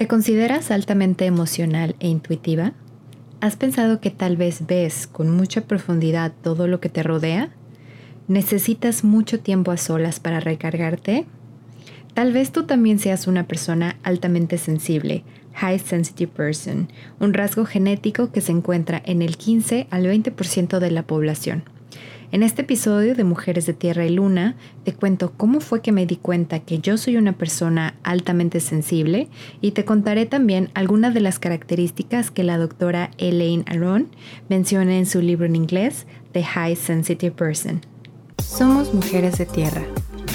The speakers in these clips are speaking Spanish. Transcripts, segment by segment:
¿Te consideras altamente emocional e intuitiva? ¿Has pensado que tal vez ves con mucha profundidad todo lo que te rodea? ¿Necesitas mucho tiempo a solas para recargarte? Tal vez tú también seas una persona altamente sensible, high sensitive person, un rasgo genético que se encuentra en el 15 al 20% de la población. En este episodio de Mujeres de Tierra y Luna te cuento cómo fue que me di cuenta que yo soy una persona altamente sensible y te contaré también algunas de las características que la doctora Elaine Aron menciona en su libro en inglés, The High Sensitive Person. Somos mujeres de tierra,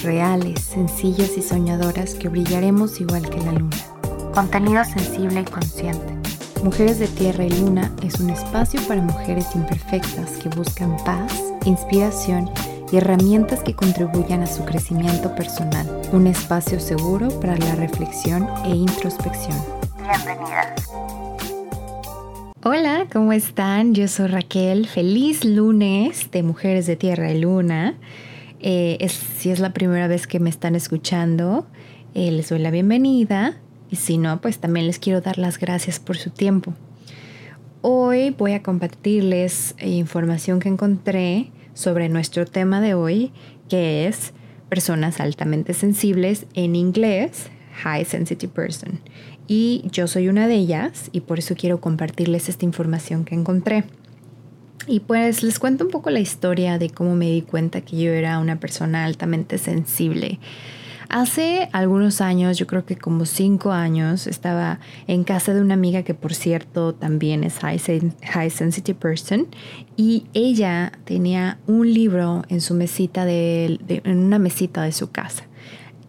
reales, sencillas y soñadoras que brillaremos igual que la luna. Contenido sensible y consciente. Mujeres de Tierra y Luna es un espacio para mujeres imperfectas que buscan paz, inspiración y herramientas que contribuyan a su crecimiento personal. Un espacio seguro para la reflexión e introspección. Bienvenidas. Hola, ¿cómo están? Yo soy Raquel. Feliz lunes de Mujeres de Tierra y Luna. Eh, si es la primera vez que me están escuchando, eh, les doy la bienvenida. Y si no, pues también les quiero dar las gracias por su tiempo. Hoy voy a compartirles eh, información que encontré sobre nuestro tema de hoy, que es personas altamente sensibles en inglés, High Sensitive Person y yo soy una de ellas y por eso quiero compartirles esta información que encontré. Y pues les cuento un poco la historia de cómo me di cuenta que yo era una persona altamente sensible. Hace algunos años, yo creo que como cinco años, estaba en casa de una amiga que por cierto también es high, sensitive person y ella tenía un libro en su mesita de, en una mesita de su casa.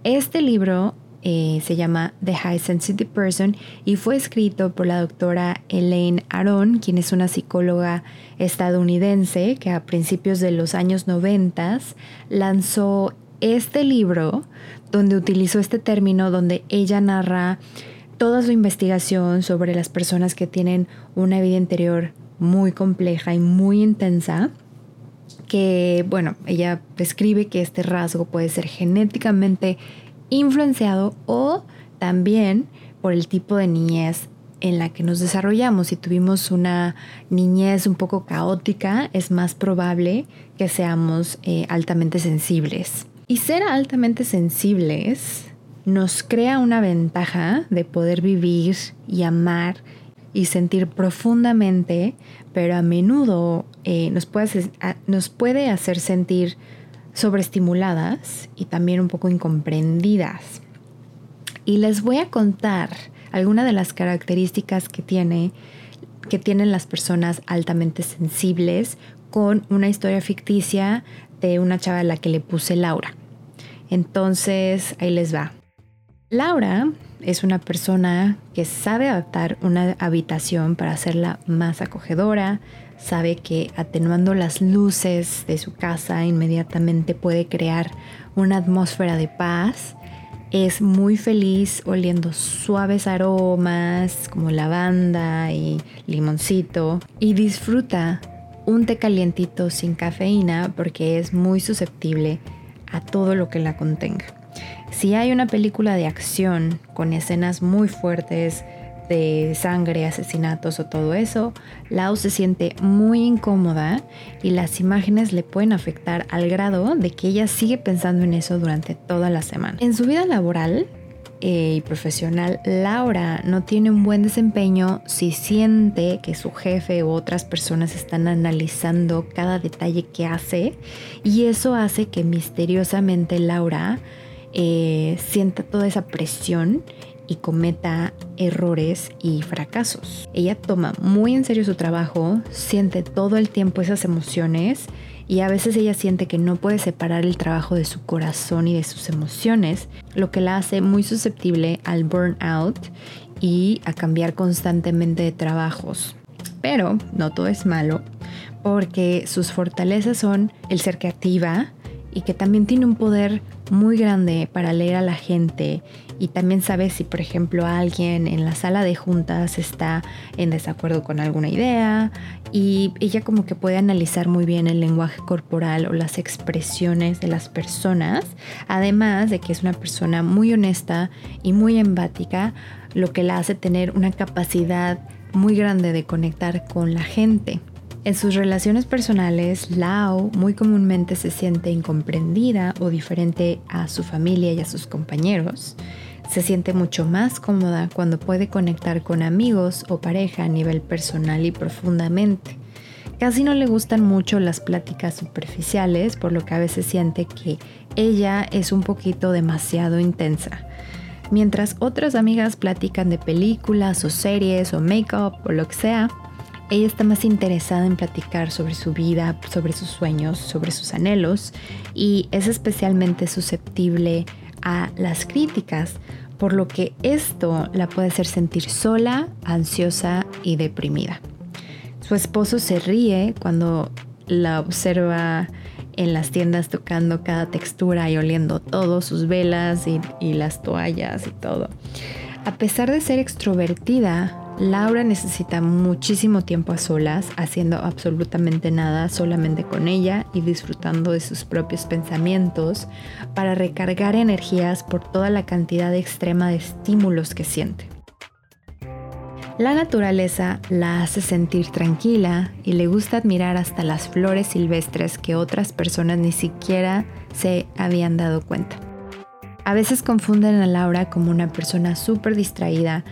Este libro eh, se llama The High Sensitive Person y fue escrito por la doctora Elaine Aron, quien es una psicóloga estadounidense que a principios de los años 90 lanzó este libro donde utilizó este término, donde ella narra toda su investigación sobre las personas que tienen una vida interior muy compleja y muy intensa que, bueno, ella describe que este rasgo puede ser genéticamente influenciado o también por el tipo de niñez en la que nos desarrollamos. Si tuvimos una niñez un poco caótica, es más probable que seamos eh, altamente sensibles. Y ser altamente sensibles nos crea una ventaja de poder vivir y amar y sentir profundamente, pero a menudo eh, nos, puede, nos puede hacer sentir sobreestimuladas y también un poco incomprendidas. Y les voy a contar algunas de las características que, tiene, que tienen las personas altamente sensibles con una historia ficticia de una chava a la que le puse Laura. Entonces, ahí les va. Laura es una persona que sabe adaptar una habitación para hacerla más acogedora, sabe que atenuando las luces de su casa inmediatamente puede crear una atmósfera de paz. Es muy feliz oliendo suaves aromas como lavanda y limoncito y disfruta un té calientito sin cafeína porque es muy susceptible a todo lo que la contenga. Si hay una película de acción con escenas muy fuertes, de sangre, asesinatos o todo eso, Lau se siente muy incómoda y las imágenes le pueden afectar al grado de que ella sigue pensando en eso durante toda la semana. En su vida laboral y profesional, Laura no tiene un buen desempeño si siente que su jefe u otras personas están analizando cada detalle que hace y eso hace que misteriosamente Laura eh, sienta toda esa presión y cometa errores y fracasos. Ella toma muy en serio su trabajo, siente todo el tiempo esas emociones y a veces ella siente que no puede separar el trabajo de su corazón y de sus emociones, lo que la hace muy susceptible al burnout y a cambiar constantemente de trabajos. Pero no todo es malo, porque sus fortalezas son el ser creativa y que también tiene un poder muy grande para leer a la gente y también sabe si, por ejemplo, alguien en la sala de juntas está en desacuerdo con alguna idea y ella como que puede analizar muy bien el lenguaje corporal o las expresiones de las personas, además de que es una persona muy honesta y muy empática, lo que la hace tener una capacidad muy grande de conectar con la gente. En sus relaciones personales, Lao muy comúnmente se siente incomprendida o diferente a su familia y a sus compañeros. Se siente mucho más cómoda cuando puede conectar con amigos o pareja a nivel personal y profundamente. Casi no le gustan mucho las pláticas superficiales, por lo que a veces siente que ella es un poquito demasiado intensa. Mientras otras amigas platican de películas o series o make-up o lo que sea, ella está más interesada en platicar sobre su vida, sobre sus sueños, sobre sus anhelos y es especialmente susceptible a las críticas, por lo que esto la puede hacer sentir sola, ansiosa y deprimida. Su esposo se ríe cuando la observa en las tiendas tocando cada textura y oliendo todo, sus velas y, y las toallas y todo. A pesar de ser extrovertida, Laura necesita muchísimo tiempo a solas, haciendo absolutamente nada solamente con ella y disfrutando de sus propios pensamientos para recargar energías por toda la cantidad extrema de estímulos que siente. La naturaleza la hace sentir tranquila y le gusta admirar hasta las flores silvestres que otras personas ni siquiera se habían dado cuenta. A veces confunden a Laura como una persona súper distraída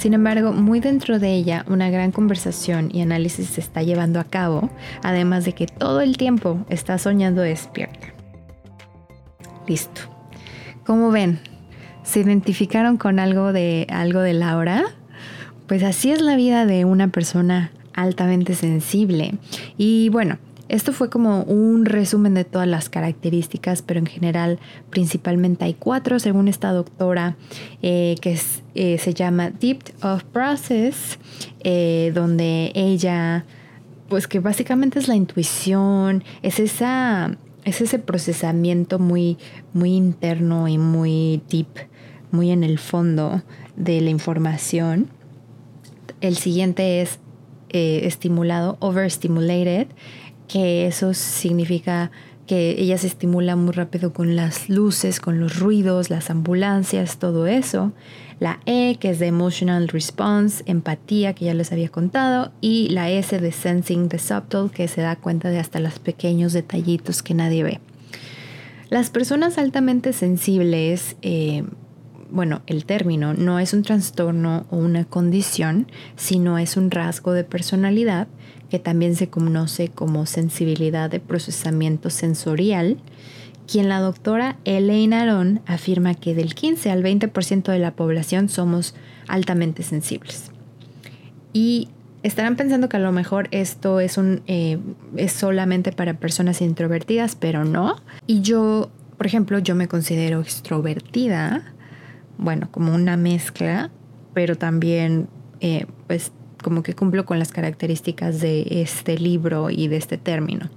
sin embargo, muy dentro de ella una gran conversación y análisis se está llevando a cabo, además de que todo el tiempo está soñando despierta. Listo. ¿Cómo ven? ¿Se identificaron con algo de algo de Laura? Pues así es la vida de una persona altamente sensible. Y bueno, esto fue como un resumen de todas las características, pero en general principalmente hay cuatro, según esta doctora, eh, que eh, se llama Deep of Process, eh, donde ella, pues que básicamente es la intuición, es esa es ese procesamiento muy, muy interno y muy deep, muy en el fondo de la información. El siguiente es estimulado, overstimulated, que eso significa que ella se estimula muy rápido con las luces, con los ruidos, las ambulancias, todo eso. La E, que es de Emotional Response, empatía, que ya les había contado. Y la S de Sensing the Subtle, que se da cuenta de hasta los pequeños detallitos que nadie ve. Las personas altamente sensibles, eh, bueno, el término no es un trastorno o una condición, sino es un rasgo de personalidad que también se conoce como sensibilidad de procesamiento sensorial, quien la doctora Elaine Aron afirma que del 15 al 20% de la población somos altamente sensibles. Y estarán pensando que a lo mejor esto es, un, eh, es solamente para personas introvertidas, pero no. Y yo, por ejemplo, yo me considero extrovertida, bueno, como una mezcla, pero también eh, pues como que cumplo con las características de este libro y de este término.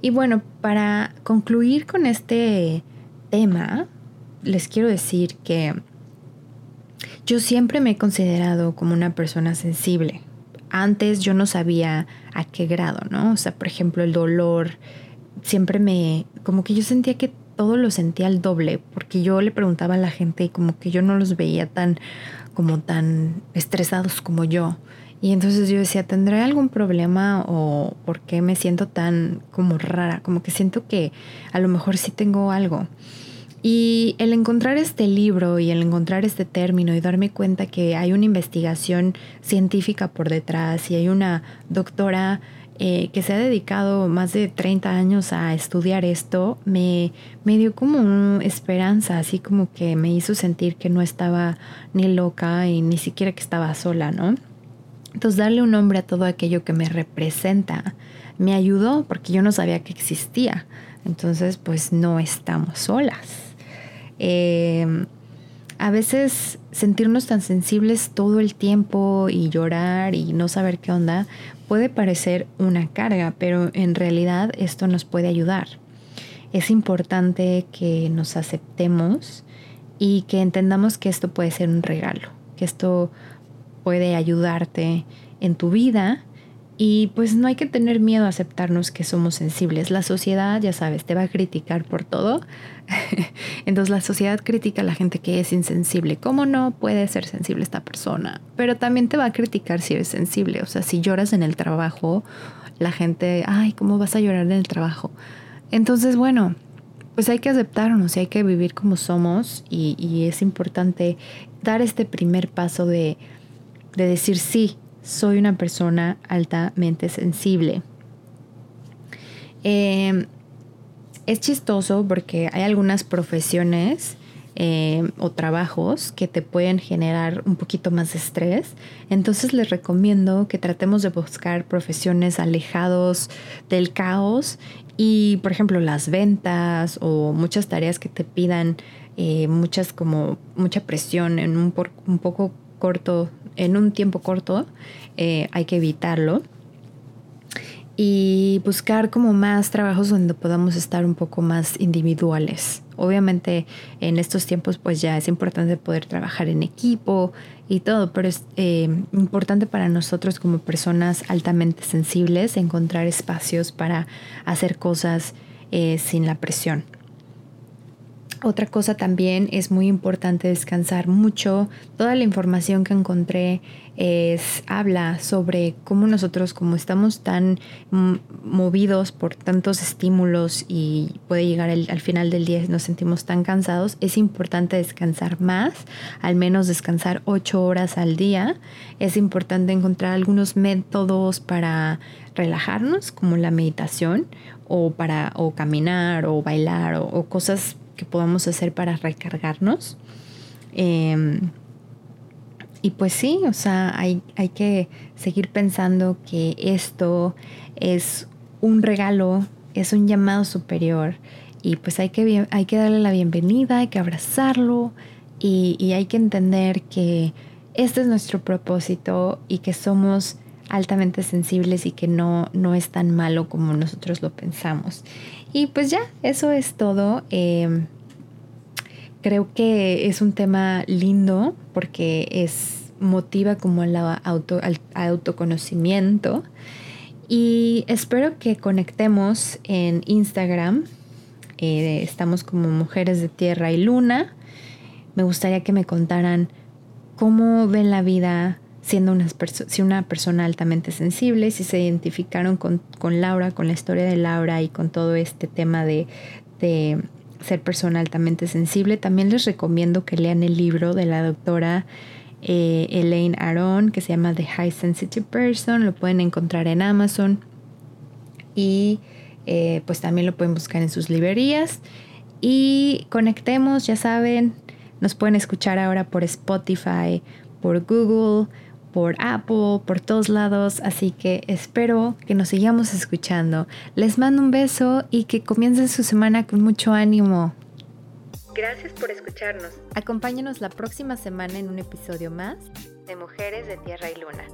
Y bueno, para concluir con este tema, les quiero decir que yo siempre me he considerado como una persona sensible. Antes yo no sabía a qué grado, ¿no? O sea, por ejemplo, el dolor, siempre me, como que yo sentía que todo lo sentía al doble, porque yo le preguntaba a la gente y como que yo no los veía tan, como tan estresados como yo. Y entonces yo decía, ¿tendré algún problema o por qué me siento tan como rara? Como que siento que a lo mejor sí tengo algo. Y el encontrar este libro y el encontrar este término y darme cuenta que hay una investigación científica por detrás y hay una doctora eh, que se ha dedicado más de 30 años a estudiar esto, me, me dio como una esperanza, así como que me hizo sentir que no estaba ni loca y ni siquiera que estaba sola, ¿no? Entonces darle un nombre a todo aquello que me representa me ayudó porque yo no sabía que existía. Entonces pues no estamos solas. Em, a veces sentirnos tan sensibles todo el tiempo y llorar y no saber qué onda puede parecer una carga, pero en realidad esto nos puede ayudar. es importante que nos aceptemos y que entendamos que esto puede ser un regalo, que esto puede ayudarte en tu vida y pues no hay que tener miedo a aceptarnos que somos sensibles. La sociedad, ya sabes, te va a criticar por todo. Entonces la sociedad critica a la gente que es insensible. ¿Cómo no puede ser sensible esta persona? Pero también te va a criticar si eres sensible. O sea, si lloras en el trabajo, la gente, ay, ¿cómo vas a llorar en el trabajo? Entonces, bueno, pues hay que aceptarnos y hay que vivir como somos y, y es importante dar este primer paso de, de decir sí, soy una persona altamente sensible. Em, es chistoso porque hay algunas profesiones em, o trabajos que te pueden generar un poquito más de estrés. Entonces les recomiendo que tratemos de buscar profesiones alejados del caos y, por ejemplo, las ventas o muchas tareas que te pidan eh, muchas como mucha presión en un, un poco corto en un tiempo corto, eh, hay que evitarlo. Y buscar como más trabajos donde podamos estar un poco más individuales. Obviamente en estos tiempos pues ya es importante poder trabajar en equipo y todo, pero es eh, importante para nosotros como personas altamente sensibles encontrar espacios para hacer cosas eh, sin la presión. Otra cosa también es muy importante descansar mucho. Toda la información que encontré es, habla sobre cómo nosotros, como estamos tan movidos por tantos estímulos y puede llegar al final del día nos sentimos tan cansados, es importante descansar más, al menos descansar ocho horas al día. Es importante encontrar algunos métodos para relajarnos, como la meditación o para o caminar o bailar o, o cosas que podamos hacer para recargarnos. Em, y pues sí, o sea, hay, hay que seguir pensando que esto es un regalo, es un llamado superior y pues hay que, hay que darle la bienvenida, hay que abrazarlo y, y, hay que entender que este es nuestro propósito y que somos altamente sensibles y que no, no es tan malo como nosotros lo pensamos. Y pues ya, eso es todo. Em, creo que es un tema lindo porque es motiva como el auto, al autoconocimiento. Y espero que conectemos en Instagram. Eh, estamos como Mujeres de Tierra y Luna. Me gustaría que me contaran cómo ven la vida siendo una, si una persona altamente sensible, si se identificaron con, Laura, con la historia de Laura y con todo este tema de, de ser persona altamente sensible. También les recomiendo que lean el libro de la doctora eh, Elaine Aron que se llama The High Sensitive Person. Lo pueden encontrar en Amazon y eh, pues también lo pueden buscar en sus librerías. Y conectemos, ya saben, nos pueden escuchar ahora por Spotify, por Google por Apple, por todos lados, así que espero que nos sigamos escuchando. Les mando un beso y que comiencen su semana con mucho ánimo. Gracias por escucharnos. Acompáñanos la próxima semana en un episodio más de Mujeres de Tierra y Luna.